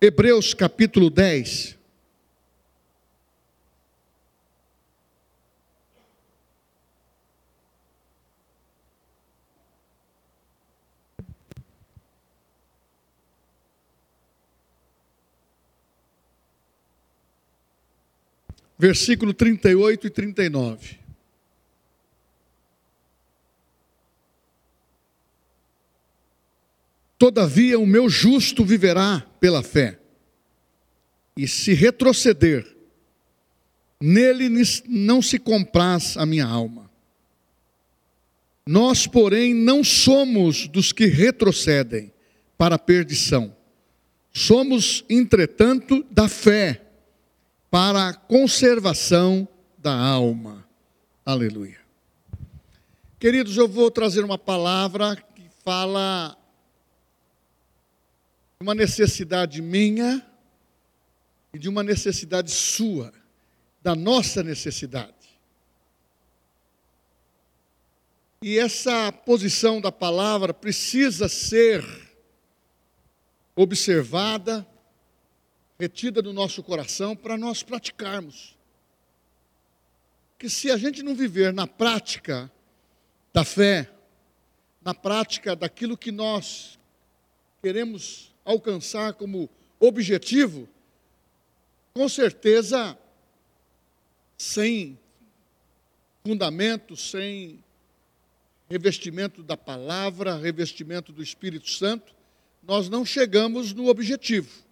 Hebreus capítulo 10. Versículo 38 e 39. Todavia o meu justo viverá pela fé. E se retroceder, nele não se compraz a minha alma. Nós, porém, não somos dos que retrocedem para a perdição. Somos, entretanto, da fé para a conservação da alma. Aleluia. Queridos, eu vou trazer uma palavra que fala uma necessidade minha e de uma necessidade sua, da nossa necessidade. E essa posição da palavra precisa ser observada, retida no nosso coração para nós praticarmos. Que se a gente não viver na prática da fé, na prática daquilo que nós queremos alcançar como objetivo, com certeza, sem fundamento, sem revestimento da palavra, revestimento do Espírito Santo, nós não chegamos no objetivo.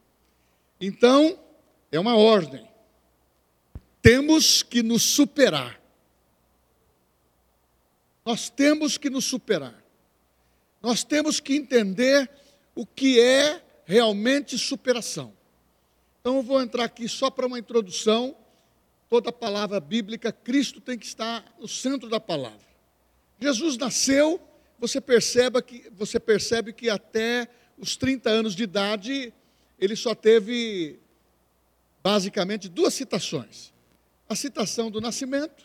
Então, é uma ordem. Temos que nos superar. Nós temos que nos superar. Nós temos que entender o que é realmente superação. Então eu vou entrar aqui só para uma introdução. Toda palavra bíblica, Cristo tem que estar no centro da palavra. Jesus nasceu, você percebe que, você percebe que até os 30 anos de idade, ele só teve basicamente duas citações: a citação do nascimento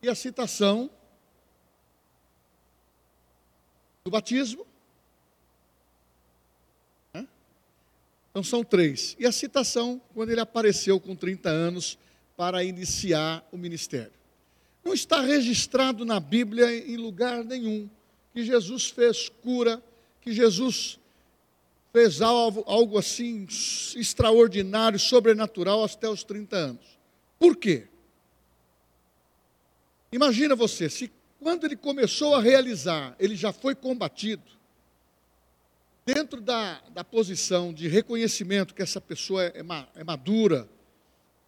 e a citação do batismo Então são três. E a citação, quando ele apareceu com 30 anos para iniciar o ministério. Não está registrado na Bíblia em lugar nenhum que Jesus fez cura, que Jesus fez algo, algo assim extraordinário, sobrenatural até os 30 anos. Por quê? Imagina você, se quando ele começou a realizar, ele já foi combatido, dentro da, da posição de reconhecimento que essa pessoa é, é madura,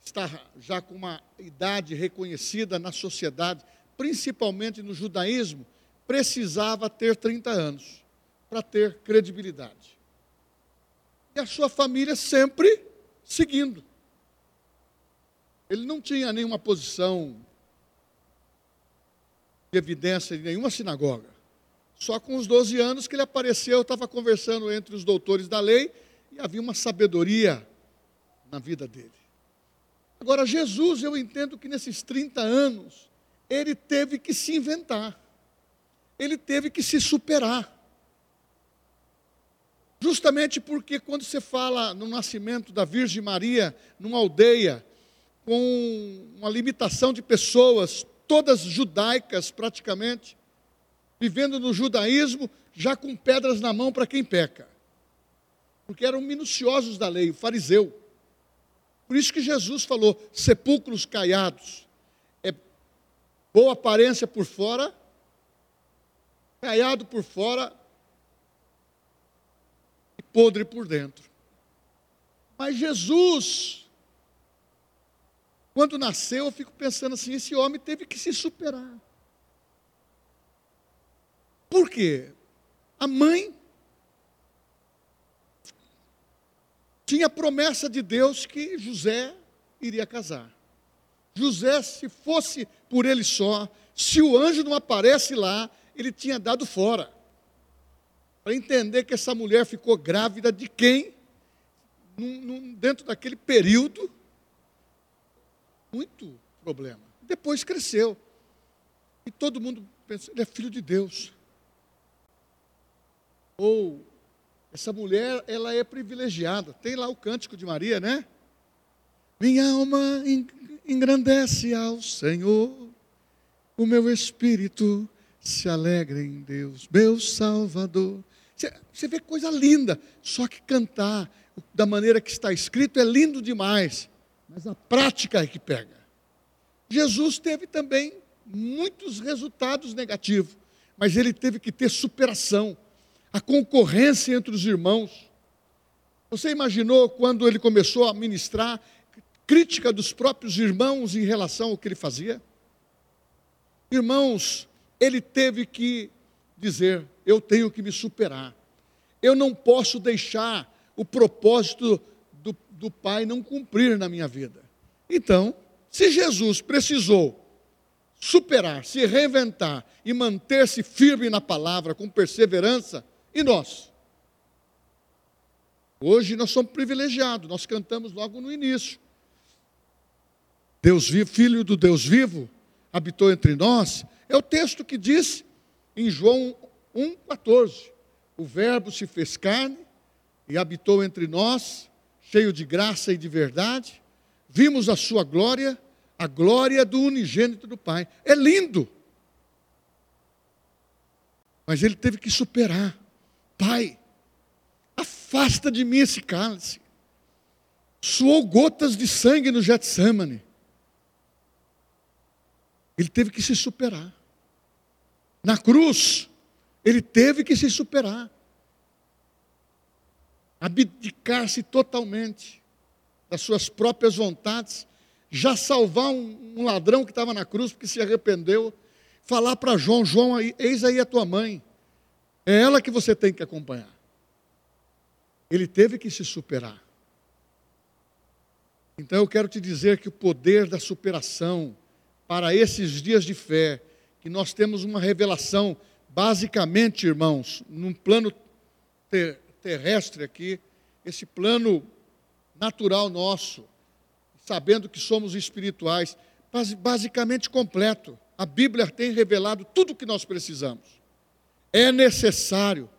está já com uma idade reconhecida na sociedade, principalmente no judaísmo, precisava ter 30 anos para ter credibilidade. E a sua família sempre seguindo. Ele não tinha nenhuma posição de evidência em nenhuma sinagoga. Só com os 12 anos que ele apareceu, estava conversando entre os doutores da lei e havia uma sabedoria na vida dele. Agora, Jesus, eu entendo que nesses 30 anos, ele teve que se inventar, ele teve que se superar. Justamente porque quando você fala no nascimento da Virgem Maria, numa aldeia, com uma limitação de pessoas, todas judaicas praticamente, vivendo no judaísmo, já com pedras na mão para quem peca. Porque eram minuciosos da lei, o fariseu. Por isso que Jesus falou: sepulcros caiados. É boa aparência por fora, caiado por fora e podre por dentro. Mas Jesus, quando nasceu, eu fico pensando assim: esse homem teve que se superar. Por quê? A mãe tinha promessa de Deus que José iria casar. José, se fosse por ele só, se o anjo não aparece lá, ele tinha dado fora. Para entender que essa mulher ficou grávida de quem? Num, num, dentro daquele período, muito problema. Depois cresceu. E todo mundo pensa, ele é filho de Deus ou Essa mulher, ela é privilegiada. Tem lá o cântico de Maria, né? Minha alma engrandece ao Senhor, o meu espírito se alegra em Deus, meu Salvador. Você vê coisa linda, só que cantar da maneira que está escrito é lindo demais, mas a prática é que pega. Jesus teve também muitos resultados negativos, mas ele teve que ter superação, a concorrência entre os irmãos. Você imaginou quando ele começou a ministrar crítica dos próprios irmãos em relação ao que ele fazia? Irmãos, ele teve que dizer: eu tenho que me superar. Eu não posso deixar o propósito do, do Pai não cumprir na minha vida. Então, se Jesus precisou superar, se reinventar e manter-se firme na palavra com perseverança, e nós? Hoje nós somos privilegiados, nós cantamos logo no início. Deus vivo, filho do Deus vivo, habitou entre nós, é o texto que diz em João 1,14: O Verbo se fez carne e habitou entre nós, cheio de graça e de verdade. Vimos a sua glória, a glória do unigênito do Pai. É lindo. Mas ele teve que superar. Pai, afasta de mim esse cálice. Suou gotas de sangue no Getsemane. Ele teve que se superar. Na cruz, ele teve que se superar, abdicar-se totalmente das suas próprias vontades, já salvar um, um ladrão que estava na cruz porque se arrependeu, falar para João: João, eis aí a tua mãe, é ela que você tem que acompanhar. Ele teve que se superar. Então eu quero te dizer que o poder da superação para esses dias de fé que nós temos uma revelação, basicamente, irmãos, num plano ter, terrestre aqui, esse plano natural nosso, sabendo que somos espirituais, basicamente completo. A Bíblia tem revelado tudo o que nós precisamos. É necessário,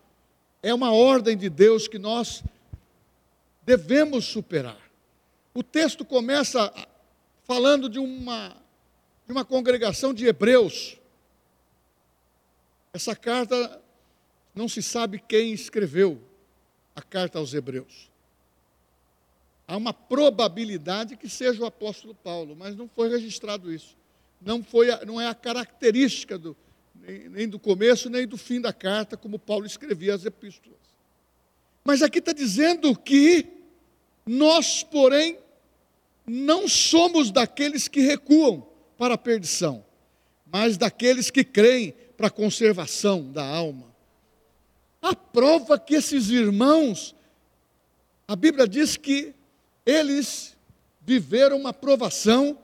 é uma ordem de Deus que nós devemos superar. O texto começa falando de uma, de uma congregação de hebreus, essa carta, não se sabe quem escreveu a carta aos Hebreus. Há uma probabilidade que seja o apóstolo Paulo, mas não foi registrado isso. Não, foi, não é a característica do, nem, nem do começo, nem do fim da carta, como Paulo escrevia as epístolas. Mas aqui está dizendo que nós, porém, não somos daqueles que recuam para a perdição, mas daqueles que creem para a conservação da alma. A prova que esses irmãos, a Bíblia diz que eles viveram uma provação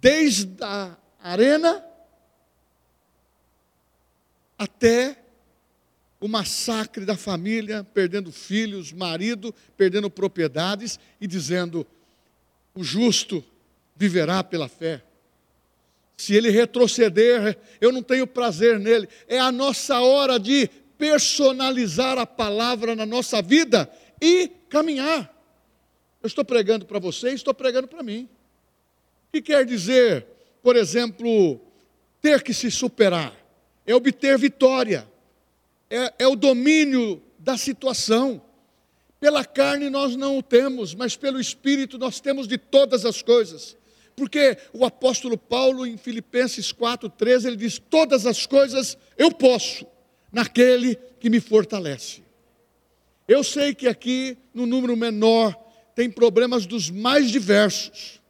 desde a arena até o massacre da família, perdendo filhos, marido, perdendo propriedades e dizendo: o justo viverá pela fé. Se ele retroceder, eu não tenho prazer nele. É a nossa hora de personalizar a palavra na nossa vida e caminhar. Eu estou pregando para você e estou pregando para mim. O que quer dizer, por exemplo, ter que se superar? É obter vitória, é, é o domínio da situação. Pela carne nós não o temos, mas pelo Espírito nós temos de todas as coisas. Porque o apóstolo Paulo, em Filipenses 4,13, ele diz: Todas as coisas eu posso, naquele que me fortalece. Eu sei que aqui, no número menor, tem problemas dos mais diversos.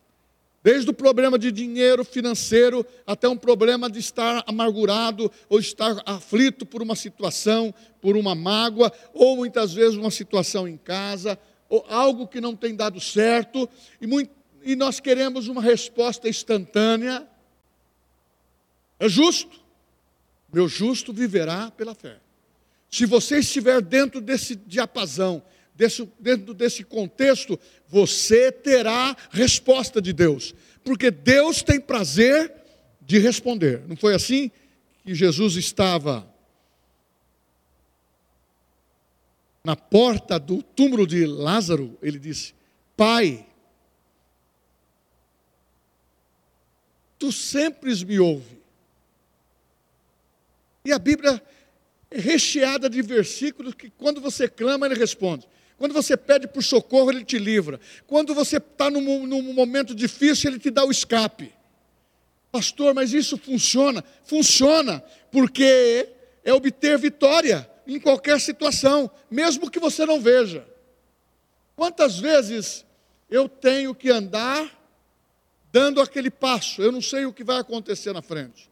Desde o problema de dinheiro financeiro até um problema de estar amargurado ou estar aflito por uma situação, por uma mágoa, ou muitas vezes uma situação em casa, ou algo que não tem dado certo, e muito, e nós queremos uma resposta instantânea. É justo. Meu justo viverá pela fé. Se você estiver dentro desse diapasão, desse, dentro desse contexto, você terá resposta de Deus. Porque Deus tem prazer de responder. Não foi assim que Jesus estava na porta do túmulo de Lázaro, ele disse: Pai, tu sempre me ouve. E a Bíblia é recheada de versículos que, quando você clama, ele responde. Quando você pede por socorro, ele te livra. Quando você está num, num momento difícil, ele te dá o escape. Pastor, mas isso funciona? Funciona, porque é obter vitória em qualquer situação, mesmo que você não veja. Quantas vezes eu tenho que andar dando aquele passo, eu não sei o que vai acontecer na frente.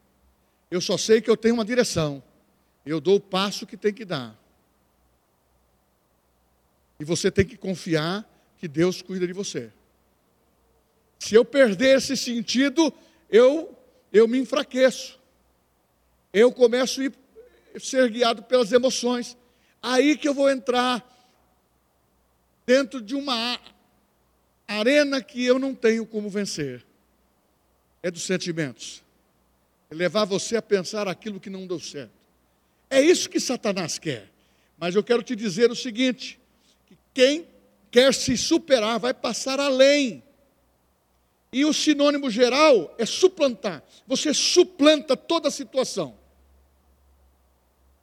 Eu só sei que eu tenho uma direção. Eu dou o passo que tem que dar. E você tem que confiar que Deus cuida de você. Se eu perder esse sentido, eu eu me enfraqueço. Eu começo a ir, ser guiado pelas emoções. Aí que eu vou entrar dentro de uma arena que eu não tenho como vencer. É dos sentimentos. É levar você a pensar aquilo que não deu certo. É isso que Satanás quer. Mas eu quero te dizer o seguinte: quem quer se superar vai passar além. E o sinônimo geral é suplantar. Você suplanta toda a situação.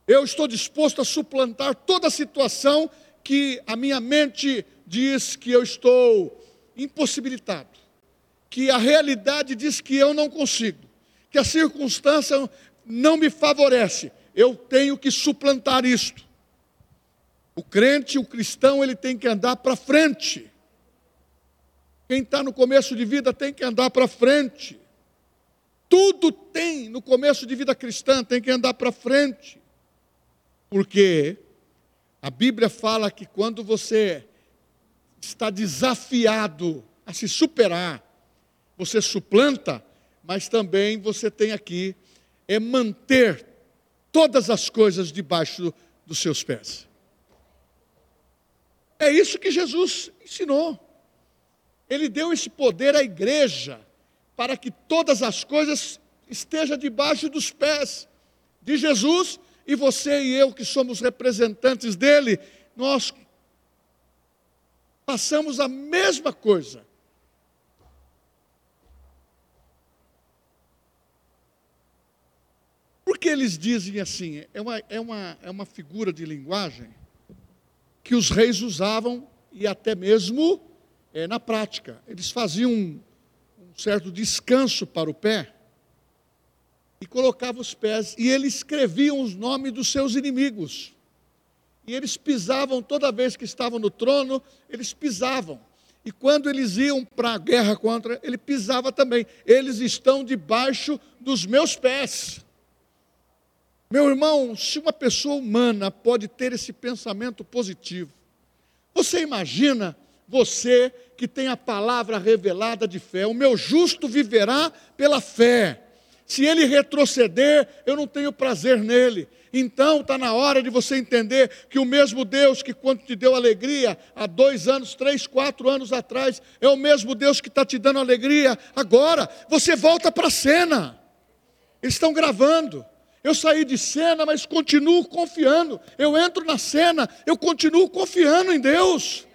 Eu estou disposto a suplantar toda a situação que a minha mente diz que eu estou impossibilitado, que a realidade diz que eu não consigo, que a circunstância não me favorece. Eu tenho que suplantar isto. O crente, o cristão, ele tem que andar para frente. Quem está no começo de vida tem que andar para frente. Tudo tem no começo de vida cristã, tem que andar para frente. Porque a Bíblia fala que quando você está desafiado a se superar, você suplanta, mas também você tem aqui é manter todas as coisas debaixo dos seus pés. É isso que Jesus ensinou. Ele deu esse poder à igreja para que todas as coisas estejam debaixo dos pés de Jesus e você e eu que somos representantes dele, nós passamos a mesma coisa. Por que eles dizem assim? É uma, é, uma, é uma figura de linguagem que os reis usavam e até mesmo é, na prática. Eles faziam um, um certo descanso para o pé e colocavam os pés, e eles escreviam os nomes dos seus inimigos. E eles pisavam toda vez que estavam no trono, eles pisavam. E quando eles iam para a guerra contra, ele pisava também. Eles estão debaixo dos meus pés. Meu irmão, se uma pessoa humana pode ter esse pensamento positivo, você imagina você que tem a palavra revelada de fé. O meu justo viverá pela fé. Se ele retroceder, eu não tenho prazer nele. Então está na hora de você entender que o mesmo Deus que quando te deu alegria há dois anos, três, quatro anos atrás, é o mesmo Deus que está te dando alegria agora. Você volta para a cena. Eles estão gravando. Eu saí de cena, mas continuo confiando. Eu entro na cena, eu continuo confiando em Deus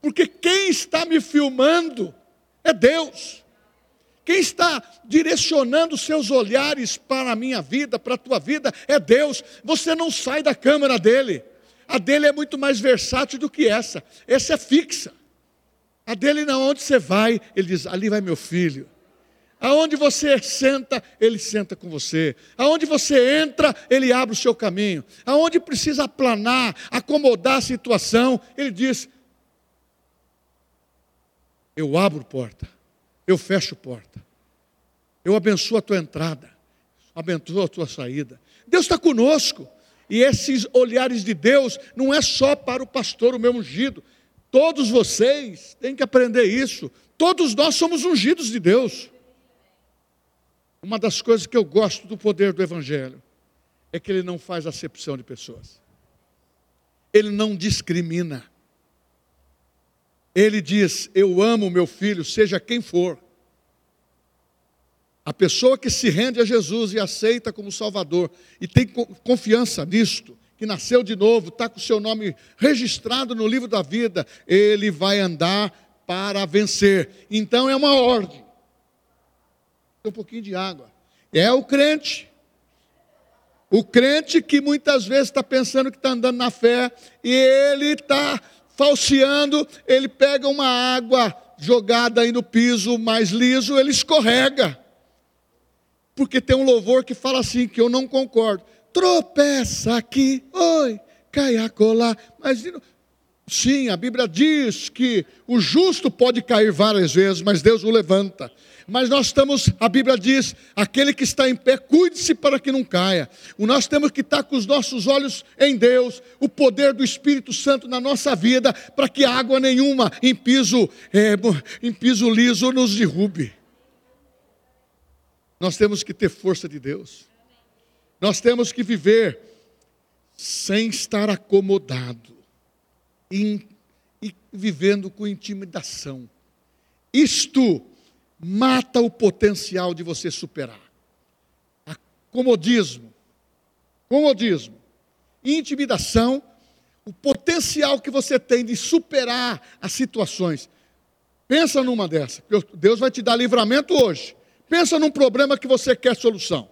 porque quem está me filmando é Deus. Quem está direcionando seus olhares para a minha vida, para a tua vida, é Deus. Você não sai da câmera dele. A dele é muito mais versátil do que essa. Essa é fixa. A dele, não, onde você vai, ele diz: ali vai meu filho. Aonde você senta, ele senta com você. Aonde você entra, ele abre o seu caminho. Aonde precisa aplanar, acomodar a situação, ele diz: eu abro porta, eu fecho porta, eu abençoo a tua entrada, abençoo a tua saída. Deus está conosco. E esses olhares de Deus não é só para o pastor, o meu ungido. Todos vocês têm que aprender isso. Todos nós somos ungidos de Deus. Uma das coisas que eu gosto do poder do Evangelho é que ele não faz acepção de pessoas. Ele não discrimina. Ele diz: Eu amo meu filho, seja quem for. A pessoa que se rende a Jesus e aceita como Salvador e tem confiança nisto, que nasceu de novo, está com o seu nome registrado no livro da vida, ele vai andar para vencer. Então é uma ordem. Um pouquinho de água. É o crente. O crente que muitas vezes está pensando que está andando na fé e ele está falseando, ele pega uma água jogada aí no piso mais liso, ele escorrega. Porque tem um louvor que fala assim, que eu não concordo. Tropeça aqui, oi, cai a colar. Mas sim, a Bíblia diz que o justo pode cair várias vezes, mas Deus o levanta mas nós estamos, a Bíblia diz: aquele que está em pé, cuide-se para que não caia. Nós temos que estar com os nossos olhos em Deus, o poder do Espírito Santo na nossa vida, para que água nenhuma em piso, é, em piso liso nos derrube. Nós temos que ter força de Deus, nós temos que viver sem estar acomodado e, e vivendo com intimidação. Isto mata o potencial de você superar. Comodismo, comodismo, intimidação, o potencial que você tem de superar as situações. Pensa numa dessa. Deus vai te dar livramento hoje. Pensa num problema que você quer solução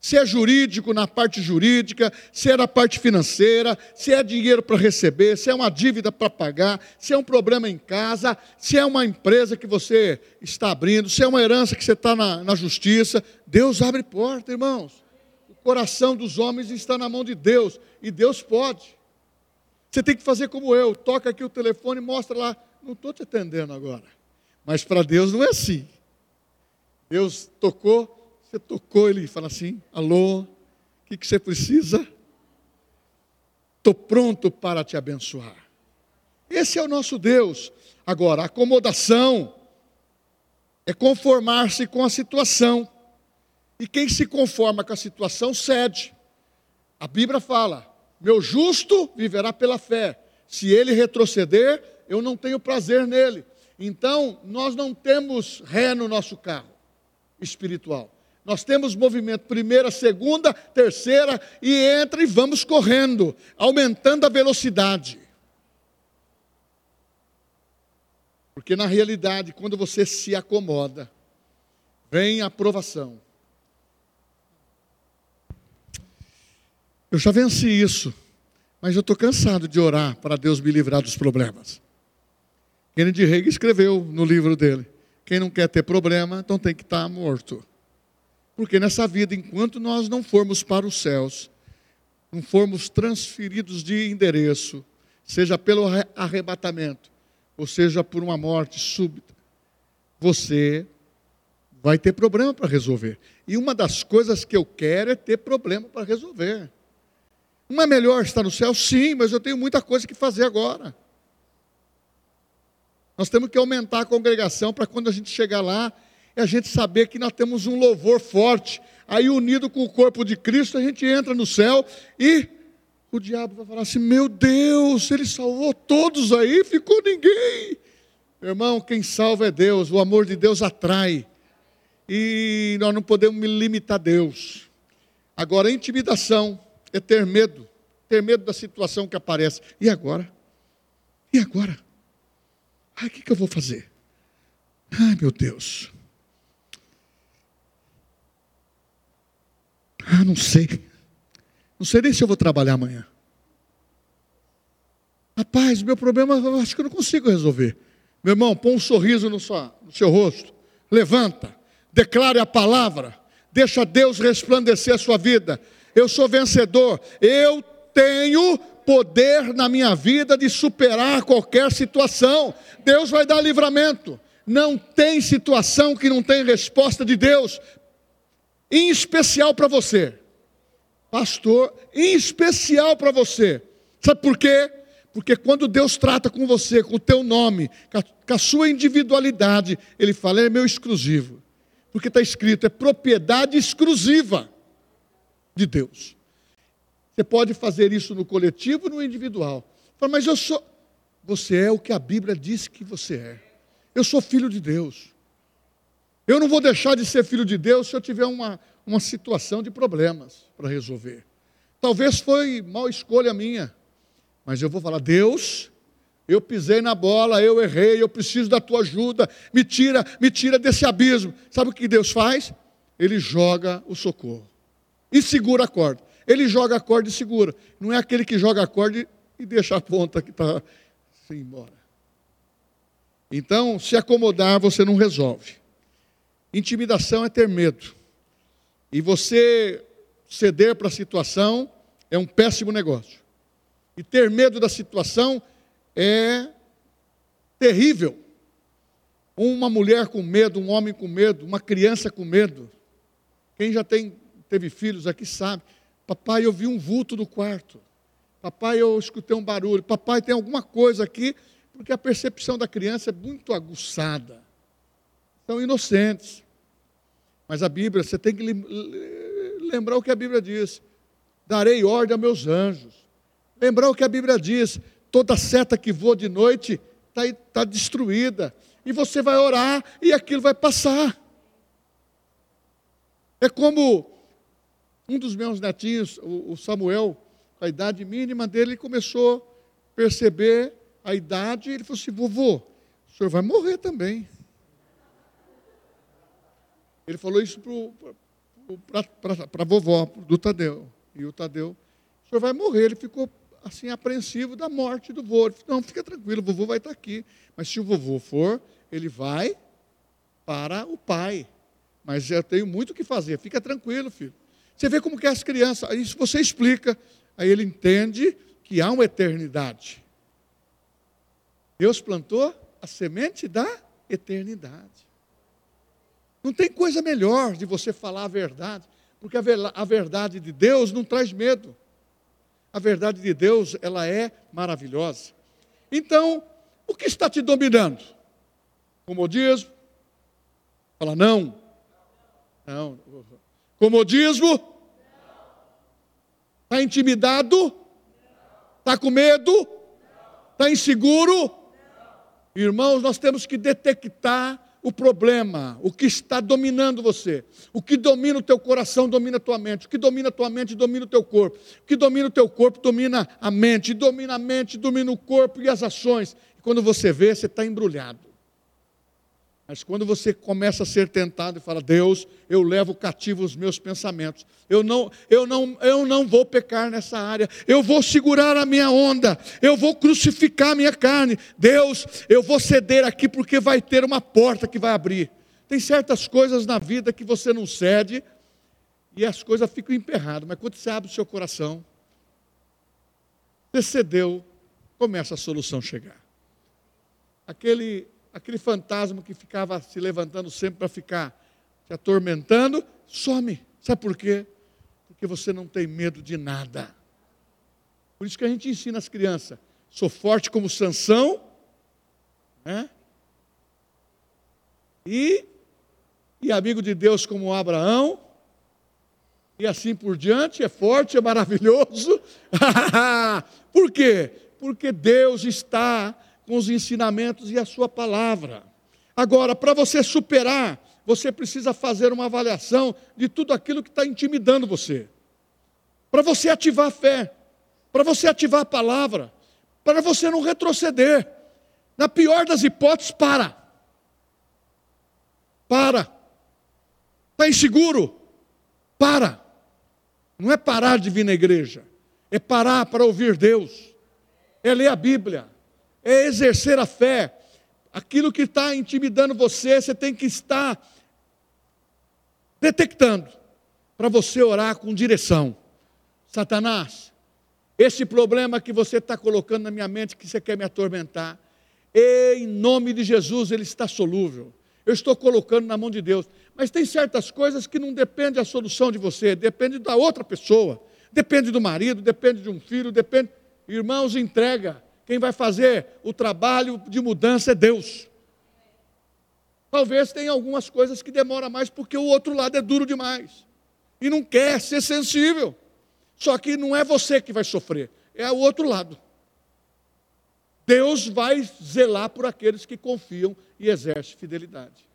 se é jurídico na parte jurídica, se é na parte financeira, se é dinheiro para receber, se é uma dívida para pagar, se é um problema em casa, se é uma empresa que você está abrindo, se é uma herança que você está na, na justiça. Deus abre porta, irmãos. O coração dos homens está na mão de Deus e Deus pode. Você tem que fazer como eu, toca aqui o telefone e mostra lá. Não estou te atendendo agora. Mas para Deus não é assim. Deus tocou, você tocou, ele fala assim: alô, o que, que você precisa? Estou pronto para te abençoar. Esse é o nosso Deus. Agora, acomodação é conformar-se com a situação. E quem se conforma com a situação cede. A Bíblia fala: meu justo viverá pela fé. Se ele retroceder, eu não tenho prazer nele. Então, nós não temos ré no nosso carro espiritual. Nós temos movimento primeira, segunda, terceira e entra e vamos correndo, aumentando a velocidade. Porque na realidade, quando você se acomoda, vem a aprovação. Eu já venci isso, mas eu estou cansado de orar para Deus me livrar dos problemas. Kennedy Reagan escreveu no livro dele: quem não quer ter problema, então tem que estar morto. Porque nessa vida, enquanto nós não formos para os céus, não formos transferidos de endereço, seja pelo arrebatamento, ou seja por uma morte súbita, você vai ter problema para resolver. E uma das coisas que eu quero é ter problema para resolver. Não é melhor estar no céu? Sim, mas eu tenho muita coisa que fazer agora. Nós temos que aumentar a congregação para quando a gente chegar lá, é a gente saber que nós temos um louvor forte. Aí, unido com o corpo de Cristo, a gente entra no céu e o diabo vai falar assim: Meu Deus, ele salvou todos aí, ficou ninguém. Irmão, quem salva é Deus, o amor de Deus atrai. E nós não podemos limitar Deus. Agora, a intimidação é ter medo, ter medo da situação que aparece. E agora? E agora? Ai, o que, que eu vou fazer? Ai, meu Deus. Ah, não sei. Não sei nem se eu vou trabalhar amanhã. Rapaz, meu problema eu acho que eu não consigo resolver. Meu irmão, põe um sorriso no, no seu rosto. Levanta, declare a palavra. Deixa Deus resplandecer a sua vida. Eu sou vencedor. Eu tenho poder na minha vida de superar qualquer situação. Deus vai dar livramento. Não tem situação que não tem resposta de Deus em especial para você. Pastor, em especial para você. Sabe por quê? Porque quando Deus trata com você, com o teu nome, com a, sua individualidade, Ele fala, é meu exclusivo. Porque está escrito, é propriedade exclusiva de Deus. Você pode fazer isso no coletivo no individual. Mas eu sou. Você é o que a Bíblia diz que você é. Eu sou filho de Deus. Eu não vou deixar de ser filho de Deus se eu tiver uma, uma situação de problemas para resolver. Talvez foi mal escolha minha, mas eu vou falar: Deus, eu pisei na bola, eu errei, eu preciso da tua ajuda, me tira, me tira desse abismo. Sabe o que Deus faz? Ele joga o socorro e segura a corda. Ele joga a corda e segura. Não é aquele que joga a corda e deixa a ponta que está embora. Então, se acomodar, você não resolve. Intimidação é ter medo. E você ceder para a situação é um péssimo negócio. E ter medo da situação é terrível. Uma mulher com medo, um homem com medo, uma criança com medo. Quem já tem, teve filhos aqui sabe. Papai, eu vi um vulto no quarto. Papai, eu escutei um barulho. Papai, tem alguma coisa aqui. Porque a percepção da criança é muito aguçada. São inocentes. Mas a Bíblia, você tem que lembrar o que a Bíblia diz: darei ordem a meus anjos. Lembrar o que a Bíblia diz: toda seta que voa de noite está tá destruída. E você vai orar e aquilo vai passar. É como um dos meus netinhos, o Samuel, com a idade mínima dele, começou a perceber a idade, e ele falou assim: vovô, o senhor vai morrer também. Ele falou isso para a vovó, do Tadeu. E o Tadeu, o senhor vai morrer. Ele ficou assim apreensivo da morte do vô. Ele falou, não, fica tranquilo, o vovô vai estar aqui. Mas se o vovô for, ele vai para o pai. Mas eu tenho muito o que fazer. Fica tranquilo, filho. Você vê como que é as crianças. Isso você explica. Aí ele entende que há uma eternidade. Deus plantou a semente da eternidade. Não tem coisa melhor de você falar a verdade, porque a verdade de Deus não traz medo. A verdade de Deus, ela é maravilhosa. Então, o que está te dominando? Comodismo? Fala não. Não. Comodismo? Está intimidado? Está com medo? Está inseguro? Irmãos, nós temos que detectar o problema, o que está dominando você. O que domina o teu coração domina a tua mente. O que domina a tua mente domina o teu corpo. O que domina o teu corpo domina a mente. Domina a mente, domina o corpo e as ações. E quando você vê, você está embrulhado. Mas quando você começa a ser tentado e fala, Deus, eu levo cativo os meus pensamentos, eu não, eu não, eu não vou pecar nessa área, eu vou segurar a minha onda, eu vou crucificar a minha carne, Deus, eu vou ceder aqui porque vai ter uma porta que vai abrir. Tem certas coisas na vida que você não cede e as coisas ficam emperradas, mas quando você abre o seu coração, você cedeu, começa a solução chegar. Aquele aquele fantasma que ficava se levantando sempre para ficar te atormentando, some. Sabe por quê? Porque você não tem medo de nada. Por isso que a gente ensina as crianças: sou forte como Sansão, né? E, e amigo de Deus como Abraão, e assim por diante, é forte, é maravilhoso. por quê? Porque Deus está com os ensinamentos e a sua palavra. Agora, para você superar, você precisa fazer uma avaliação de tudo aquilo que está intimidando você. Para você ativar a fé, para você ativar a palavra, para você não retroceder. Na pior das hipóteses, para. Para. Está inseguro? Para. Não é parar de vir na igreja, é parar para ouvir Deus, é ler a Bíblia, é exercer a fé. Aquilo que está intimidando você, você tem que estar detectando, para você orar com direção. Satanás, esse problema que você está colocando na minha mente, que você quer me atormentar, em nome de Jesus, ele está solúvel. Eu estou colocando na mão de Deus. Mas tem certas coisas que não depende da solução de você, depende da outra pessoa. Depende do marido, depende de um filho, depende. Irmãos, entrega. Quem vai fazer o trabalho de mudança é Deus. Talvez tenha algumas coisas que demoram mais porque o outro lado é duro demais e não quer ser sensível. Só que não é você que vai sofrer, é o outro lado. Deus vai zelar por aqueles que confiam e exercem fidelidade.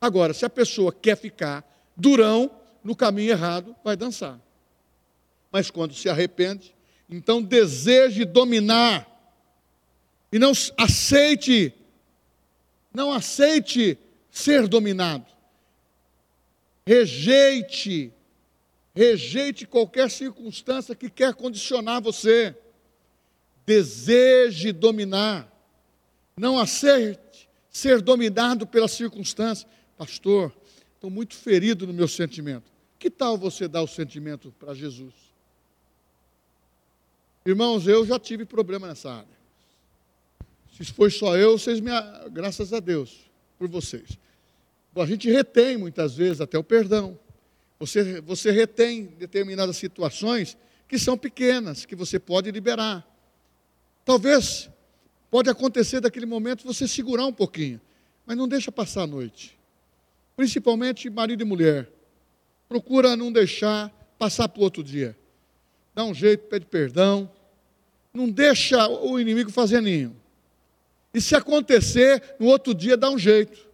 Agora, se a pessoa quer ficar durão no caminho errado, vai dançar. mas quando se arrepende, então deseje dominar e não aceite, não aceite ser dominado. Rejeite, rejeite qualquer circunstância que quer condicionar você. Deseje dominar, não aceite ser dominado pela circunstância. Pastor, estou muito ferido no meu sentimento. Que tal você dar o sentimento para Jesus? Irmãos, eu já tive problema nessa área. Se foi só eu, vocês me. Graças a Deus por vocês. A gente retém muitas vezes até o perdão. Você, você retém determinadas situações que são pequenas, que você pode liberar. Talvez pode acontecer daquele momento você segurar um pouquinho, mas não deixa passar a noite. Principalmente marido e mulher. Procura não deixar passar para o outro dia. Dá um jeito, pede perdão. Não deixa o inimigo fazer ninho. E se acontecer, no outro dia dá um jeito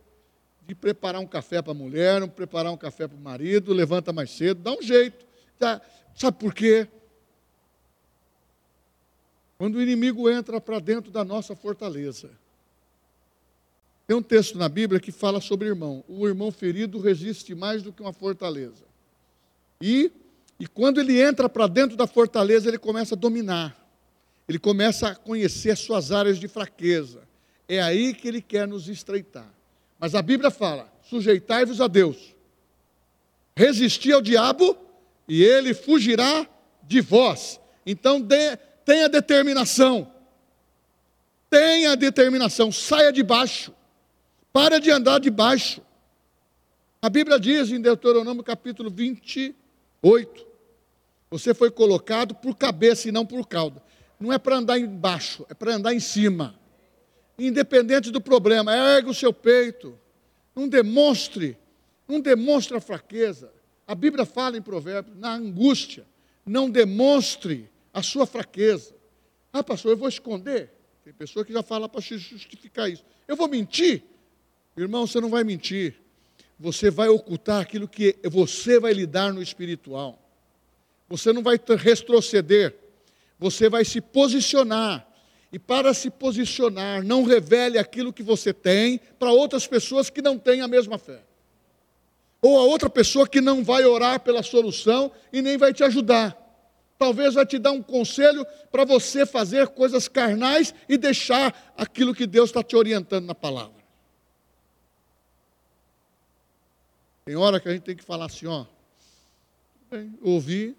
de preparar um café para a mulher, preparar um café para o marido, levanta mais cedo, dá um jeito. Tá? Sabe por quê? Quando o inimigo entra para dentro da nossa fortaleza. Tem um texto na Bíblia que fala sobre irmão. O irmão ferido resiste mais do que uma fortaleza. E, e quando ele entra para dentro da fortaleza, ele começa a dominar. Ele começa a conhecer as suas áreas de fraqueza. É aí que ele quer nos estreitar. Mas a Bíblia fala: sujeitai-vos a Deus, resisti ao diabo e ele fugirá de vós. Então tenha determinação, tenha determinação, saia de baixo, para de andar de baixo. A Bíblia diz em Deuteronômio capítulo 28, você foi colocado por cabeça e não por cauda. Não é para andar embaixo, é para andar em cima independente do problema, ergue o seu peito, não demonstre, não demonstre a fraqueza. A Bíblia fala em Provérbios, na angústia, não demonstre a sua fraqueza. Ah, pastor, eu vou esconder. Tem pessoa que já fala para justificar isso. Eu vou mentir? Irmão, você não vai mentir. Você vai ocultar aquilo que você vai lidar no espiritual. Você não vai retroceder. Você vai se posicionar e para se posicionar, não revele aquilo que você tem para outras pessoas que não têm a mesma fé. Ou a outra pessoa que não vai orar pela solução e nem vai te ajudar. Talvez vai te dar um conselho para você fazer coisas carnais e deixar aquilo que Deus está te orientando na palavra. Tem hora que a gente tem que falar assim, ó. Ouvir.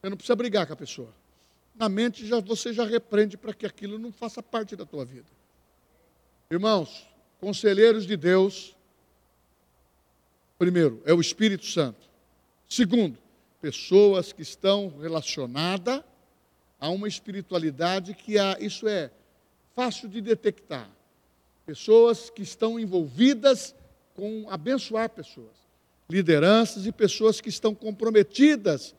Você não precisa brigar com a pessoa na mente já, você já repreende para que aquilo não faça parte da tua vida. Irmãos, conselheiros de Deus, primeiro, é o Espírito Santo. Segundo, pessoas que estão relacionadas a uma espiritualidade que há, isso é fácil de detectar. Pessoas que estão envolvidas com abençoar pessoas, lideranças e pessoas que estão comprometidas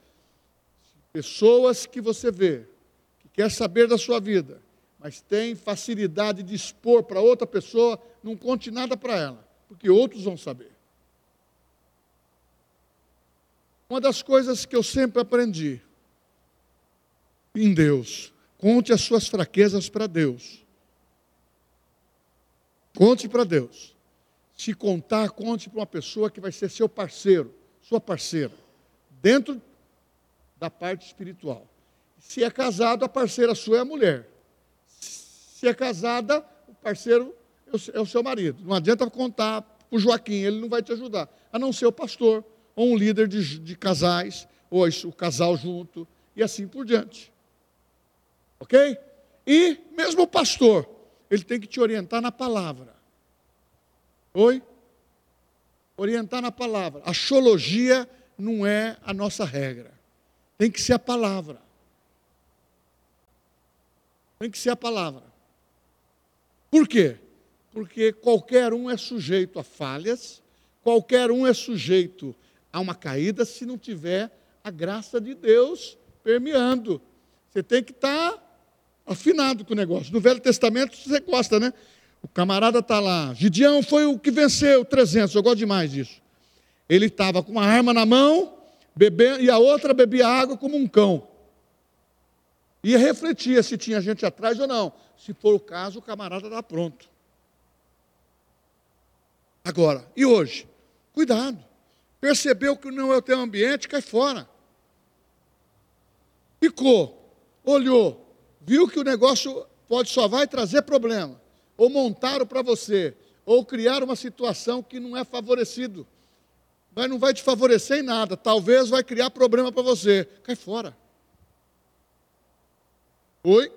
Pessoas que você vê, quer saber da sua vida, mas tem facilidade de expor para outra pessoa, não conte nada para ela, porque outros vão saber. Uma das coisas que eu sempre aprendi em Deus, conte as suas fraquezas para Deus. Conte para Deus. Se contar, conte para uma pessoa que vai ser seu parceiro, sua parceira, dentro da parte espiritual. Se é casado, a parceira sua é a mulher. Se é casada, o parceiro é o seu marido. Não adianta contar para o Joaquim, ele não vai te ajudar. A não ser o pastor, ou um líder de, de casais, ou o casal junto, e assim por diante. Ok? E mesmo o pastor, ele tem que te orientar na palavra. Oi? Orientar na palavra. A xologia não é a nossa regra. Tem que ser a palavra. Tem que ser a palavra. Por quê? Porque qualquer um é sujeito a falhas, qualquer um é sujeito a uma caída se não tiver a graça de Deus permeando. Você tem que estar tá afinado com o negócio. No Velho Testamento você gosta, né? O camarada está lá. Gideão foi o que venceu 300, eu gosto demais disso. Ele estava com uma arma na mão, bebendo, e a outra bebia água como um cão. E refletia se tinha gente atrás ou não. Se for o caso, o camarada está pronto. Agora, e hoje? Cuidado. Percebeu que não é o teu ambiente, cai fora. Ficou, olhou, viu que o negócio pode só vai trazer problema. Ou montaram para você, ou criar uma situação que não é favorecido. Mas não vai te favorecer em nada. Talvez vai criar problema para você. Cai fora. Oi?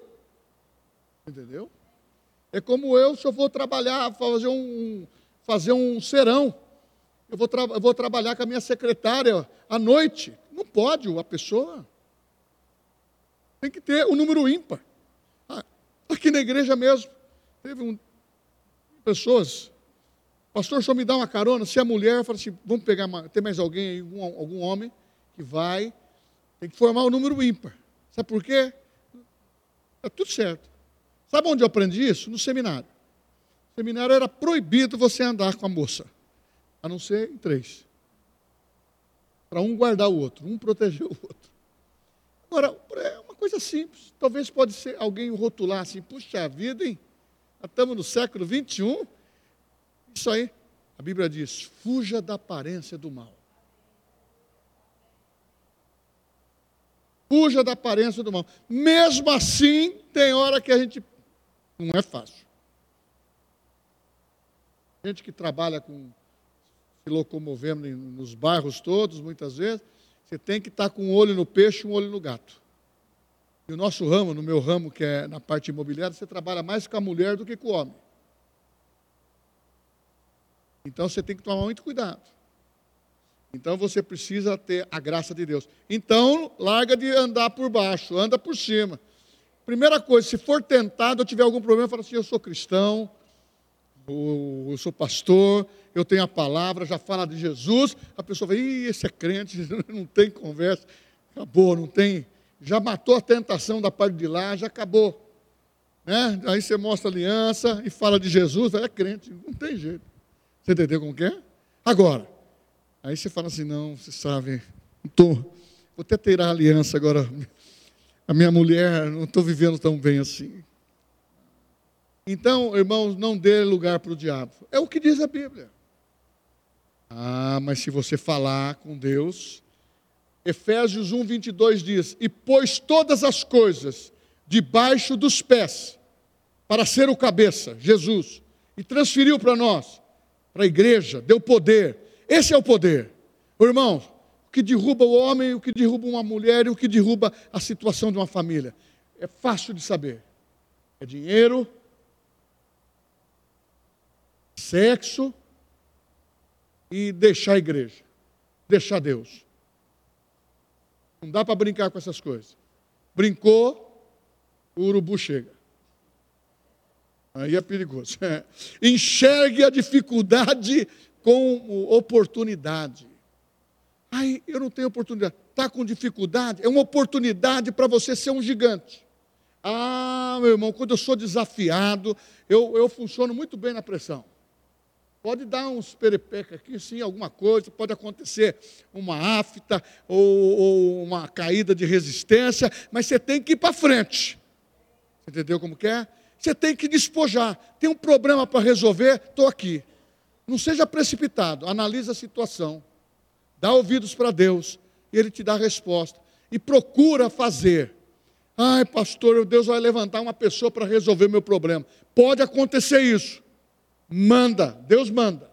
Entendeu? É como eu, se eu vou trabalhar, fazer um, fazer um serão. Eu vou, eu vou trabalhar com a minha secretária à noite. Não pode, a pessoa tem que ter o um número ímpar. Ah, aqui na igreja mesmo, teve um, pessoas, pastor, só me dá uma carona. Se a mulher fala assim, vamos pegar, tem mais alguém, algum, algum homem que vai, tem que formar o um número ímpar. Sabe por quê? É tudo certo. Sabe onde eu aprendi isso? No seminário. No seminário era proibido você andar com a moça, a não ser em três. Para um guardar o outro, um proteger o outro. Agora, é uma coisa simples. Talvez pode ser alguém rotular assim, puxa vida, hein? Estamos no século 21. Isso aí, a Bíblia diz: fuja da aparência do mal. Fuja da aparência do mal. Mesmo assim, tem hora que a gente. Não é fácil. Gente que trabalha com. se locomovendo nos bairros todos, muitas vezes, você tem que estar com um olho no peixe e um olho no gato. E o nosso ramo, no meu ramo, que é na parte imobiliária, você trabalha mais com a mulher do que com o homem. Então você tem que tomar muito cuidado. Então você precisa ter a graça de Deus. Então, larga de andar por baixo, anda por cima. Primeira coisa, se for tentado, eu tiver algum problema, fala assim: eu sou cristão, eu sou pastor, eu tenho a palavra, já fala de Jesus. A pessoa vai, Ih, esse é crente, não tem conversa, acabou, não tem. Já matou a tentação da parte de lá, já acabou. Né? Aí você mostra aliança e fala de Jesus, é crente, não tem jeito. Você entendeu como que é? Agora, Aí você fala assim, não, você sabe, tô, vou até ter a aliança agora. A minha mulher, não estou vivendo tão bem assim. Então, irmãos, não dê lugar para o diabo. É o que diz a Bíblia. Ah, mas se você falar com Deus, Efésios 1, 22 diz: E pôs todas as coisas debaixo dos pés, para ser o cabeça, Jesus, e transferiu para nós, para a igreja, deu poder, esse é o poder. O irmão, o que derruba o homem, o que derruba uma mulher e o que derruba a situação de uma família. É fácil de saber. É dinheiro, sexo e deixar a igreja, deixar Deus. Não dá para brincar com essas coisas. Brincou, o urubu chega. Aí é perigoso. Enxergue a dificuldade com oportunidade. Ai, eu não tenho oportunidade. Está com dificuldade? É uma oportunidade para você ser um gigante. Ah, meu irmão, quando eu sou desafiado, eu, eu funciono muito bem na pressão. Pode dar uns perepecas aqui, sim, alguma coisa, pode acontecer uma afta ou, ou uma caída de resistência, mas você tem que ir para frente. Entendeu como que é? Você tem que despojar. Tem um problema para resolver, estou aqui. Não seja precipitado, analise a situação, dá ouvidos para Deus e Ele te dá a resposta. E procura fazer. Ai, pastor, Deus vai levantar uma pessoa para resolver meu problema. Pode acontecer isso. Manda, Deus manda.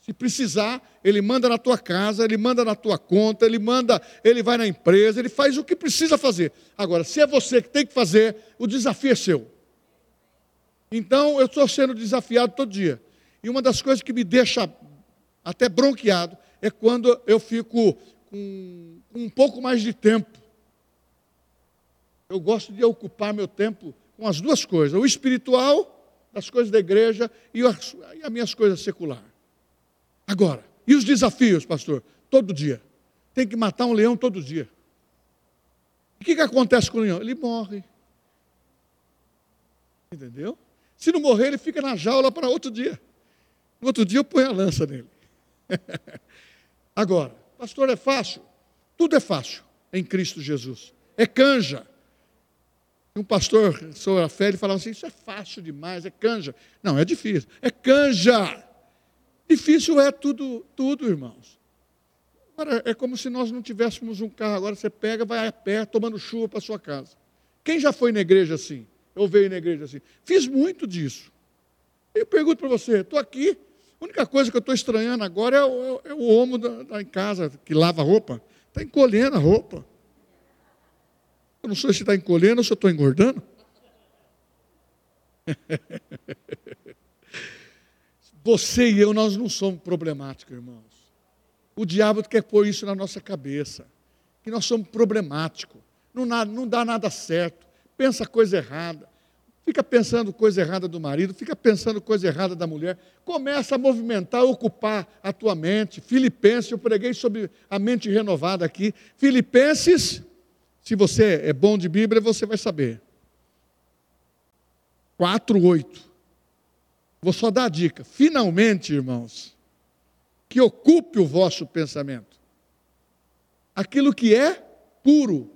Se precisar, Ele manda na tua casa, Ele manda na tua conta, Ele manda, Ele vai na empresa, Ele faz o que precisa fazer. Agora, se é você que tem que fazer, o desafio é seu. Então, eu estou sendo desafiado todo dia. E uma das coisas que me deixa até bronqueado é quando eu fico com um pouco mais de tempo. Eu gosto de ocupar meu tempo com as duas coisas: o espiritual, das coisas da igreja, e as, e as minhas coisas seculares. Agora, e os desafios, pastor? Todo dia. Tem que matar um leão todo dia. O que, que acontece com o leão? Ele morre. Entendeu? Se não morrer, ele fica na jaula para outro dia. No outro dia eu ponho a lança nele. Agora, pastor, é fácil? Tudo é fácil em Cristo Jesus. É canja. Um pastor sobre a fé, ele falava assim: Isso é fácil demais, é canja. Não, é difícil. É canja. Difícil é tudo, tudo, irmãos. Agora, é como se nós não tivéssemos um carro. Agora você pega, vai a pé, tomando chuva para sua casa. Quem já foi na igreja assim? Eu veio na igreja assim. Fiz muito disso. Eu pergunto para você: estou aqui. A única coisa que eu estou estranhando agora é o, é o homo da, da, em casa que lava a roupa. Está encolhendo a roupa. Eu não sei se está encolhendo ou se eu estou engordando. Você e eu, nós não somos problemáticos, irmãos. O diabo quer pôr isso na nossa cabeça. Que nós somos problemáticos. Não, não dá nada certo. Pensa coisa errada. Fica pensando coisa errada do marido, fica pensando coisa errada da mulher. Começa a movimentar, a ocupar a tua mente. Filipenses, eu preguei sobre a mente renovada aqui. Filipenses, se você é bom de Bíblia, você vai saber. 4, 8. Vou só dar a dica. Finalmente, irmãos, que ocupe o vosso pensamento. Aquilo que é puro,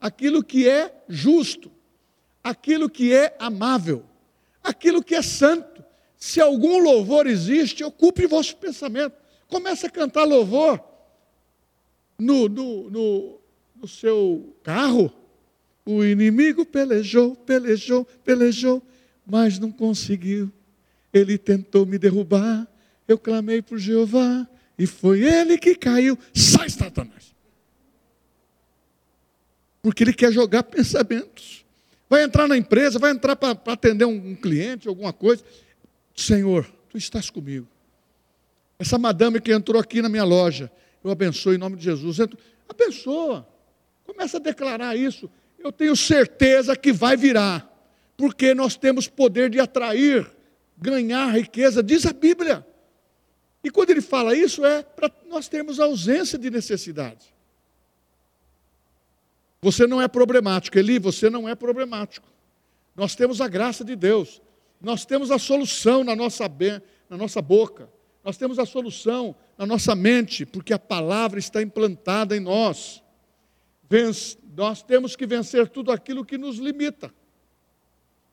aquilo que é justo, aquilo que é amável, aquilo que é santo. Se algum louvor existe, ocupe vosso pensamento. Comece a cantar louvor no, no, no, no seu carro. O inimigo pelejou, pelejou, pelejou, mas não conseguiu. Ele tentou me derrubar. Eu clamei por Jeová e foi ele que caiu. Sai, Satanás. Porque ele quer jogar pensamentos. Vai entrar na empresa, vai entrar para atender um, um cliente, alguma coisa. Senhor, tu estás comigo. Essa madame que entrou aqui na minha loja, eu abençoo em nome de Jesus. Abençoa. Começa a declarar isso. Eu tenho certeza que vai virar, porque nós temos poder de atrair ganhar riqueza, diz a Bíblia. E quando ele fala isso, é para nós termos ausência de necessidade. Você não é problemático, Eli, você não é problemático. Nós temos a graça de Deus, nós temos a solução na nossa, na nossa boca, nós temos a solução na nossa mente, porque a palavra está implantada em nós. Nós temos que vencer tudo aquilo que nos limita.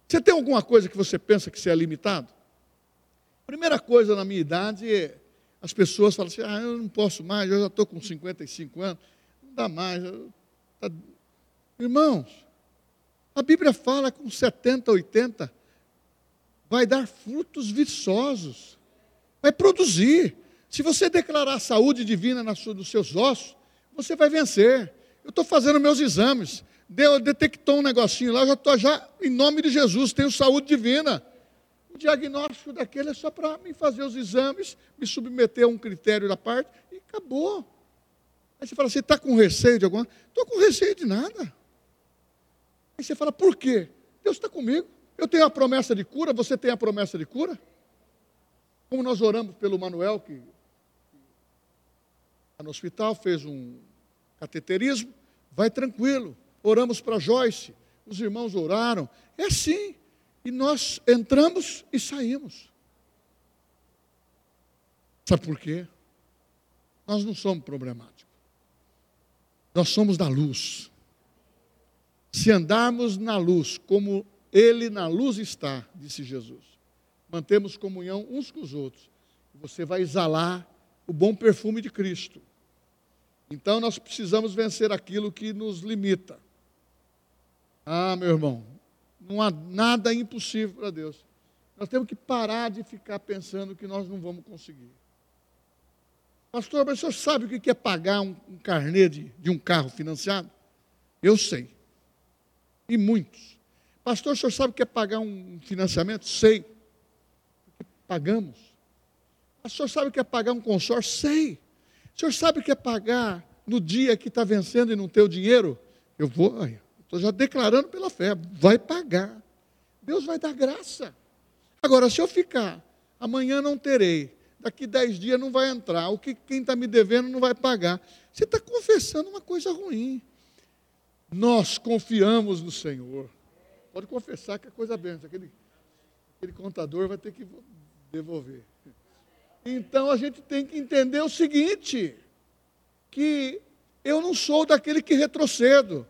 Você tem alguma coisa que você pensa que você é limitado? Primeira coisa na minha idade, as pessoas falam assim: ah, eu não posso mais, eu já estou com 55 anos, não dá mais. Tá... Irmãos, a Bíblia fala com 70, 80, vai dar frutos viçosos, vai produzir. Se você declarar saúde divina nos seus ossos, você vai vencer. Eu estou fazendo meus exames, deu, detectou um negocinho lá, eu já estou já, em nome de Jesus, tenho saúde divina. O diagnóstico daquele é só para me fazer os exames, me submeter a um critério da parte e acabou. Aí você fala, você está com receio de alguma coisa? Estou com receio de nada. Aí você fala, por quê? Deus está comigo. Eu tenho a promessa de cura, você tem a promessa de cura? Como nós oramos pelo Manuel, que está no hospital, fez um cateterismo, vai tranquilo. Oramos para Joyce, os irmãos oraram. É assim. E nós entramos e saímos. Sabe por quê? Nós não somos problemáticos. Nós somos da luz. Se andarmos na luz, como Ele na luz está, disse Jesus, mantemos comunhão uns com os outros, você vai exalar o bom perfume de Cristo. Então nós precisamos vencer aquilo que nos limita. Ah, meu irmão, não há nada impossível para Deus. Nós temos que parar de ficar pensando que nós não vamos conseguir. Pastor, mas o senhor sabe o que é pagar um, um carnê de, de um carro financiado? Eu sei. E muitos. Pastor, o senhor sabe o que é pagar um financiamento? Sei. Pagamos. Pastor, sabe o que é pagar um consórcio? Sei. O senhor sabe o que é pagar no dia que está vencendo e não ter o dinheiro? Eu vou, Estou já declarando pela fé, vai pagar. Deus vai dar graça. Agora, se eu ficar, amanhã não terei, daqui dez dias não vai entrar, o que quem está me devendo não vai pagar. Você está confessando uma coisa ruim. Nós confiamos no Senhor. Pode confessar que é coisa bem. Aquele, aquele contador vai ter que devolver. Então a gente tem que entender o seguinte: que eu não sou daquele que retrocedo.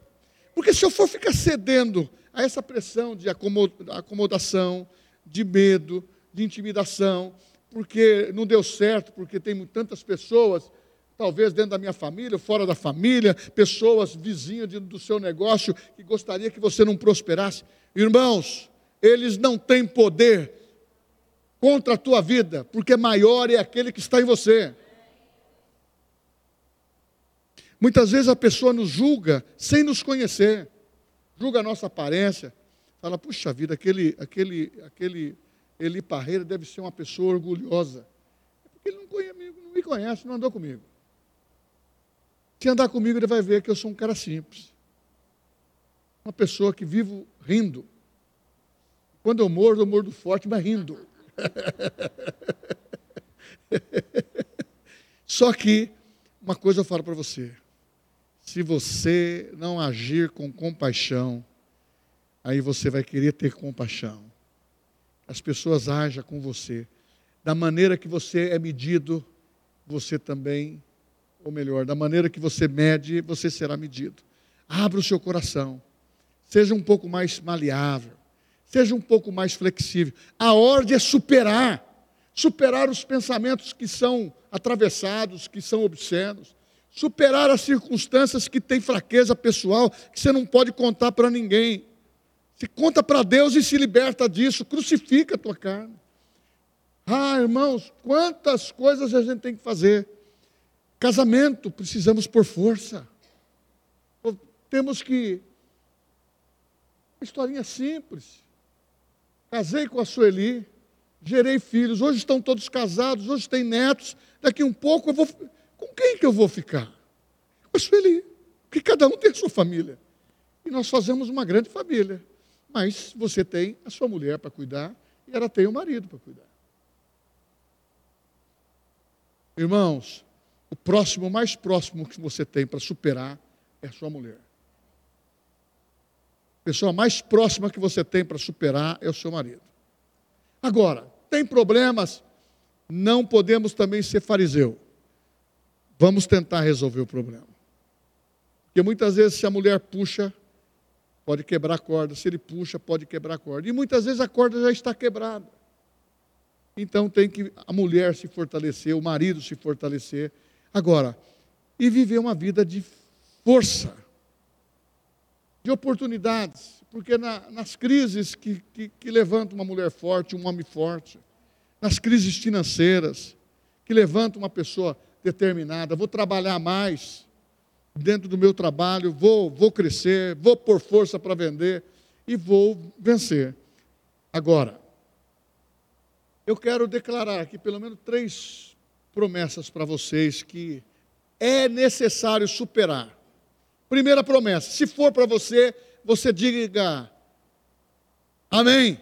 Porque se eu for ficar cedendo a essa pressão de acomodação, de medo, de intimidação, porque não deu certo, porque tem tantas pessoas, talvez dentro da minha família, fora da família, pessoas vizinhas do seu negócio que gostaria que você não prosperasse. Irmãos, eles não têm poder contra a tua vida, porque maior é aquele que está em você. Muitas vezes a pessoa nos julga sem nos conhecer, julga a nossa aparência, fala, puxa vida, aquele, aquele, aquele Eli Parreira deve ser uma pessoa orgulhosa. Porque ele não me conhece, não andou comigo. Se andar comigo, ele vai ver que eu sou um cara simples. Uma pessoa que vivo rindo. Quando eu mordo, eu mordo forte, mas rindo. Só que, uma coisa eu falo para você: se você não agir com compaixão, aí você vai querer ter compaixão. As pessoas ajam com você. Da maneira que você é medido, você também, ou melhor, da maneira que você mede, você será medido. Abra o seu coração. Seja um pouco mais maleável. Seja um pouco mais flexível. A ordem é superar. Superar os pensamentos que são atravessados, que são obscenos superar as circunstâncias que tem fraqueza pessoal, que você não pode contar para ninguém. Se conta para Deus e se liberta disso, crucifica a tua carne. Ah, irmãos, quantas coisas a gente tem que fazer. Casamento, precisamos por força. Temos que. Uma historinha simples. Casei com a Sueli, gerei filhos, hoje estão todos casados, hoje têm netos. Daqui um pouco eu vou com quem que eu vou ficar? Com a Sueli. Porque cada um tem a sua família. E nós fazemos uma grande família. Mas você tem a sua mulher para cuidar e ela tem o marido para cuidar. Irmãos, o próximo, mais próximo que você tem para superar é a sua mulher. A pessoa mais próxima que você tem para superar é o seu marido. Agora, tem problemas? Não podemos também ser fariseu. Vamos tentar resolver o problema. Porque muitas vezes, se a mulher puxa, pode quebrar a corda. Se ele puxa, pode quebrar a corda. E muitas vezes a corda já está quebrada. Então tem que a mulher se fortalecer, o marido se fortalecer. Agora, e viver uma vida de força, de oportunidades. Porque na, nas crises que, que, que levantam uma mulher forte, um homem forte, nas crises financeiras, que levantam uma pessoa determinada, vou trabalhar mais dentro do meu trabalho, vou, vou crescer, vou pôr força para vender e vou vencer. Agora, eu quero declarar aqui pelo menos três promessas para vocês que é necessário superar. Primeira promessa: se for para você, você diga amém.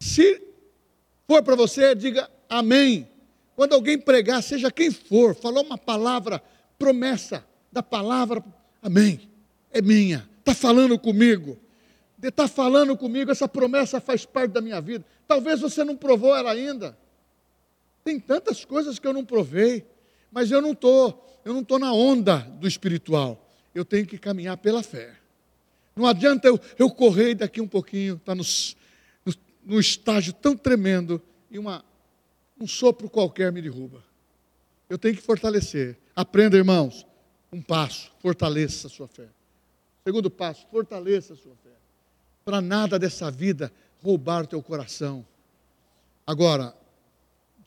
Se for para você, diga amém. Quando alguém pregar, seja quem for, falou uma palavra, promessa da palavra, amém. É minha, está falando comigo. Está falando comigo, essa promessa faz parte da minha vida. Talvez você não provou ela ainda. Tem tantas coisas que eu não provei, mas eu não estou, eu não estou na onda do espiritual. Eu tenho que caminhar pela fé. Não adianta eu, eu correr daqui um pouquinho, está no, no, no estágio tão tremendo, e uma um sopro qualquer me derruba. Eu tenho que fortalecer. Aprenda, irmãos. Um passo, fortaleça a sua fé. Segundo passo, fortaleça a sua fé. Para nada dessa vida roubar o teu coração. Agora,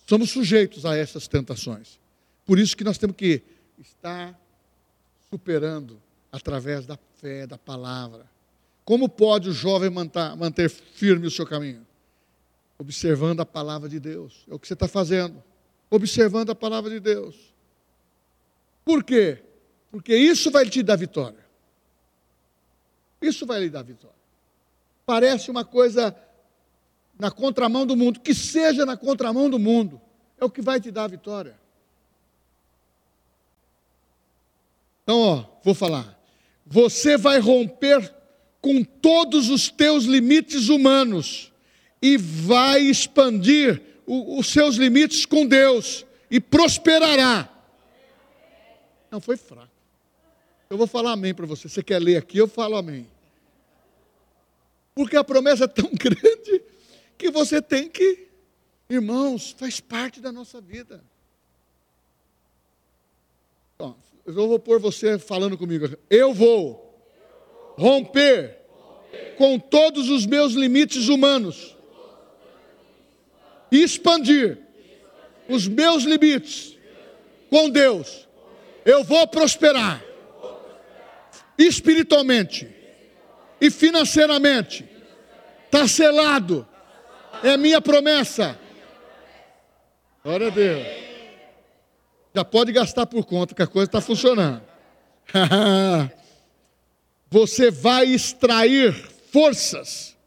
somos sujeitos a essas tentações. Por isso que nós temos que estar superando através da fé, da palavra. Como pode o jovem manter firme o seu caminho? observando a palavra de Deus. É o que você está fazendo. Observando a palavra de Deus. Por quê? Porque isso vai te dar vitória. Isso vai lhe dar vitória. Parece uma coisa na contramão do mundo, que seja na contramão do mundo, é o que vai te dar a vitória. Então, ó, vou falar. Você vai romper com todos os teus limites humanos e vai expandir o, os seus limites com Deus e prosperará. Não, foi fraco. Eu vou falar amém para você. Você quer ler aqui? Eu falo amém. Porque a promessa é tão grande que você tem que, irmãos, faz parte da nossa vida. Eu vou pôr você falando comigo. Eu vou romper com todos os meus limites humanos e expandir os meus limites com Deus. Eu vou prosperar espiritualmente e financeiramente. Está selado. É minha promessa. Glória a Deus. Já pode gastar por conta que a coisa está funcionando. Você vai extrair forças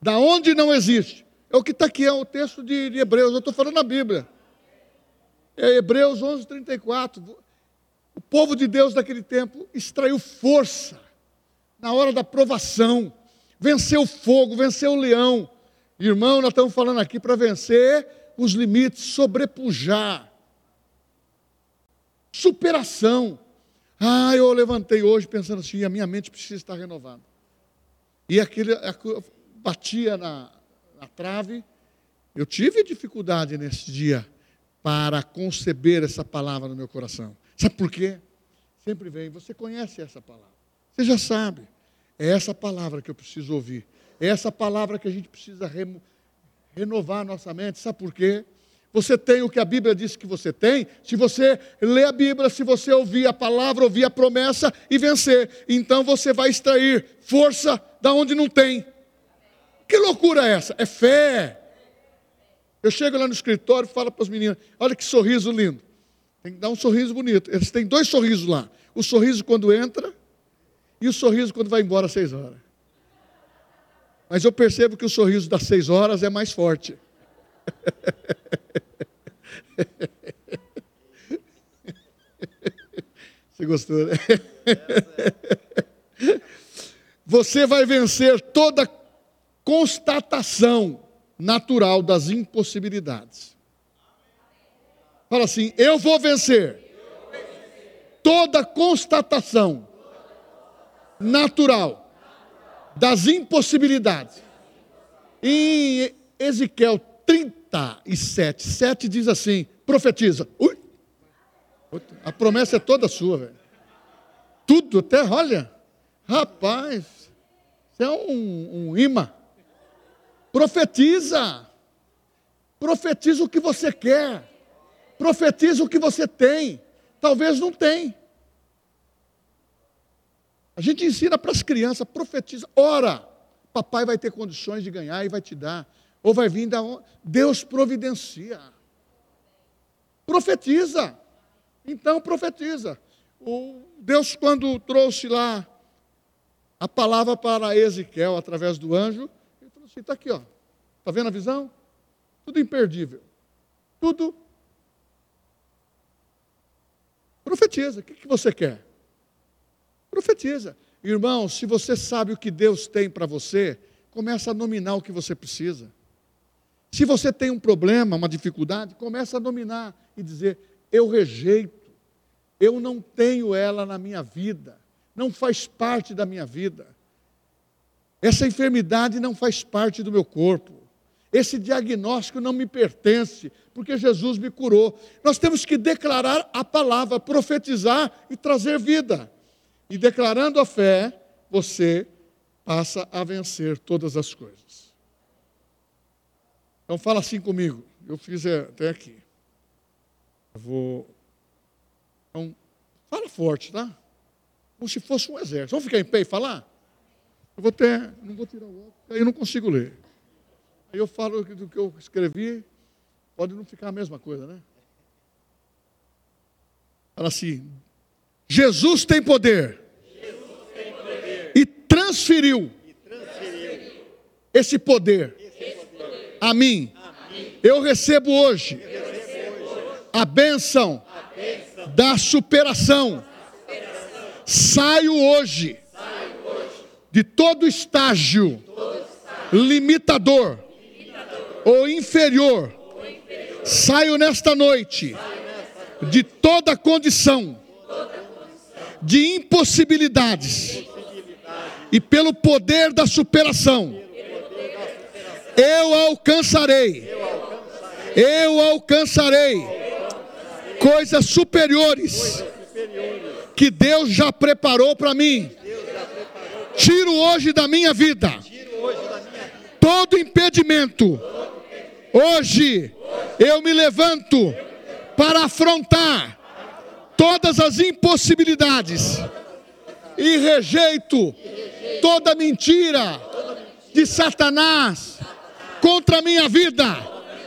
da onde não existe. É o que está aqui, é o texto de, Hebreus. Eu estou falando na Bíblia. É Hebreus 11, 34. O povo de Deus daquele tempo extraiu força na hora da provação, venceu o fogo, venceu o leão. Irmão, nós estamos falando aqui para vencer os limites, sobrepujar. Superação. Ah, eu levantei hoje pensando assim, a minha mente precisa estar renovada. E aquele batia na, na trave. Eu tive dificuldade nesse dia para conceber essa palavra no meu coração. Sabe por quê? Sempre vem, você conhece essa palavra. Você já sabe. É essa palavra que eu preciso ouvir. É essa palavra que a gente precisa remo, renovar a nossa mente. Sabe por quê? Você tem o que a Bíblia diz que você tem, se você ler a Bíblia, se você ouvir a palavra, ouvir a promessa e vencer. Então você vai extrair força da onde não tem. Que loucura é essa? É fé. Eu chego lá no escritório e falo para as meninas: olha que sorriso lindo. Tem que dar um sorriso bonito. Eles têm dois sorrisos lá: o sorriso quando entra e o sorriso quando vai embora às seis horas. Mas eu percebo que o sorriso das seis horas é mais forte. Você gostou, né? Você vai vencer toda constatação natural das impossibilidades. Fala assim: eu vou vencer toda constatação natural das impossibilidades. Em Ezequiel 37, 7 diz assim: profetiza. Ui, a promessa é toda sua, velho. Tudo, até, olha, rapaz, você é um, um imã. Profetiza. Profetiza o que você quer. Profetiza o que você tem. Talvez não tem. A gente ensina para as crianças, profetiza, ora. Papai vai ter condições de ganhar e vai te dar. Ou vai vir da onde? Deus providencia. Profetiza. Então profetiza. O Deus, quando trouxe lá a palavra para Ezequiel através do anjo, assim, está aqui, ó. Está vendo a visão? Tudo imperdível. Tudo. Profetiza. O que, que você quer? Profetiza. Irmão, se você sabe o que Deus tem para você, começa a nominar o que você precisa. Se você tem um problema, uma dificuldade, começa a nominar e dizer: eu rejeito, eu não tenho ela na minha vida, não faz parte da minha vida. Essa enfermidade não faz parte do meu corpo. Esse diagnóstico não me pertence, porque Jesus me curou. Nós temos que declarar a palavra, profetizar e trazer vida. E declarando a fé, você passa a vencer todas as coisas. Então fala assim comigo. Eu fiz até aqui. Eu vou. Então, fala forte, tá? Como se fosse um exército. Vamos ficar em pé e falar? Eu vou ter, não vou tirar o óculos, aí eu não consigo ler. Aí eu falo do que eu escrevi, pode não ficar a mesma coisa, né? Fala assim: Jesus tem poder. E, transferiu esse poder, a, mim. Eu recebo hoje, a, bênção da superação. Saio hoje de todo estágio, limitador, ou inferior, saio nesta noite de toda condição de impossibilidades e pelo poder da superação, eu alcançarei, eu alcançarei coisas superiores que Deus já preparou para mim. Tiro hoje da minha vida todo impedimento. Hoje eu me levanto para afrontar todas as impossibilidades e rejeito toda mentira de Satanás contra a minha vida.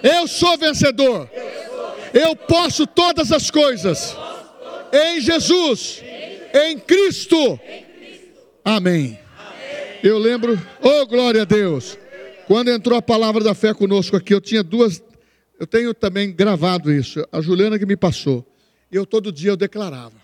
Eu sou vencedor. Eu posso todas as coisas em Jesus, em Cristo. Amém. Eu lembro, oh glória a Deus. Quando entrou a palavra da fé conosco aqui, eu tinha duas, eu tenho também gravado isso. A Juliana que me passou. Eu todo dia eu declarava: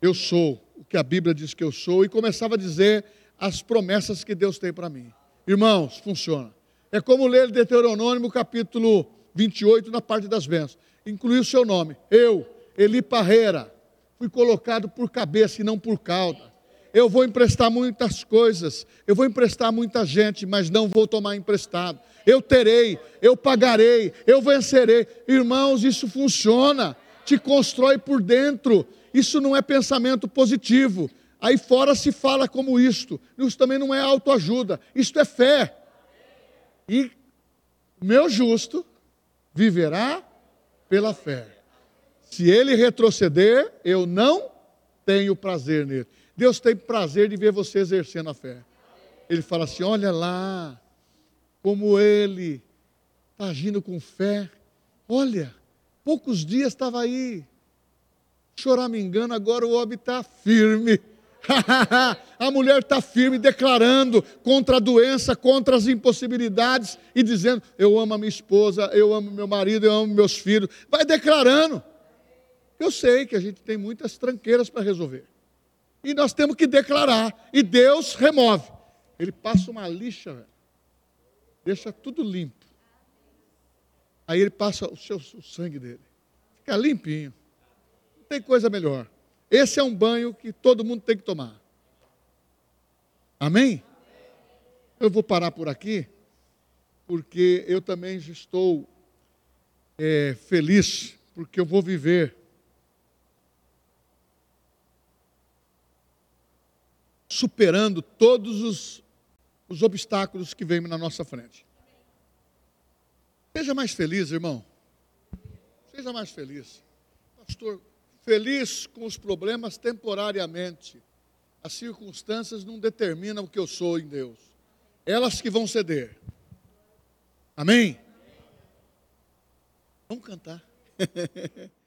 Eu sou o que a Bíblia diz que eu sou e começava a dizer as promessas que Deus tem para mim. Irmãos, funciona. É como ler Deuteronômio capítulo 28 na parte das bênçãos. Incluir o seu nome. Eu, Eli Parreira, fui colocado por cabeça e não por cauda. Eu vou emprestar muitas coisas, eu vou emprestar muita gente, mas não vou tomar emprestado. Eu terei, eu pagarei, eu vencerei. Irmãos, isso funciona, te constrói por dentro. Isso não é pensamento positivo. Aí fora se fala como isto. Isso também não é autoajuda, isto é fé. E meu justo viverá pela fé. Se ele retroceder, eu não tenho prazer nele. Deus tem prazer de ver você exercendo a fé. Ele fala assim: olha lá, como ele está agindo com fé. Olha, poucos dias estava aí, chorar me engano, agora o homem está firme. a mulher está firme, declarando contra a doença, contra as impossibilidades e dizendo: Eu amo a minha esposa, eu amo meu marido, eu amo meus filhos. Vai declarando. Eu sei que a gente tem muitas tranqueiras para resolver e nós temos que declarar. E Deus remove. Ele passa uma lixa, velho. deixa tudo limpo. Aí ele passa o, seu, o sangue dele. Fica limpinho. Não tem coisa melhor. Esse é um banho que todo mundo tem que tomar. Amém? Eu vou parar por aqui, porque eu também estou é, feliz, porque eu vou viver superando todos os, os obstáculos que vêm na nossa frente. Seja mais feliz, irmão. Seja mais feliz. Pastor, feliz com os problemas temporariamente. As circunstâncias não determinam o que eu sou em Deus. Elas que vão ceder. Amém? Vamos cantar.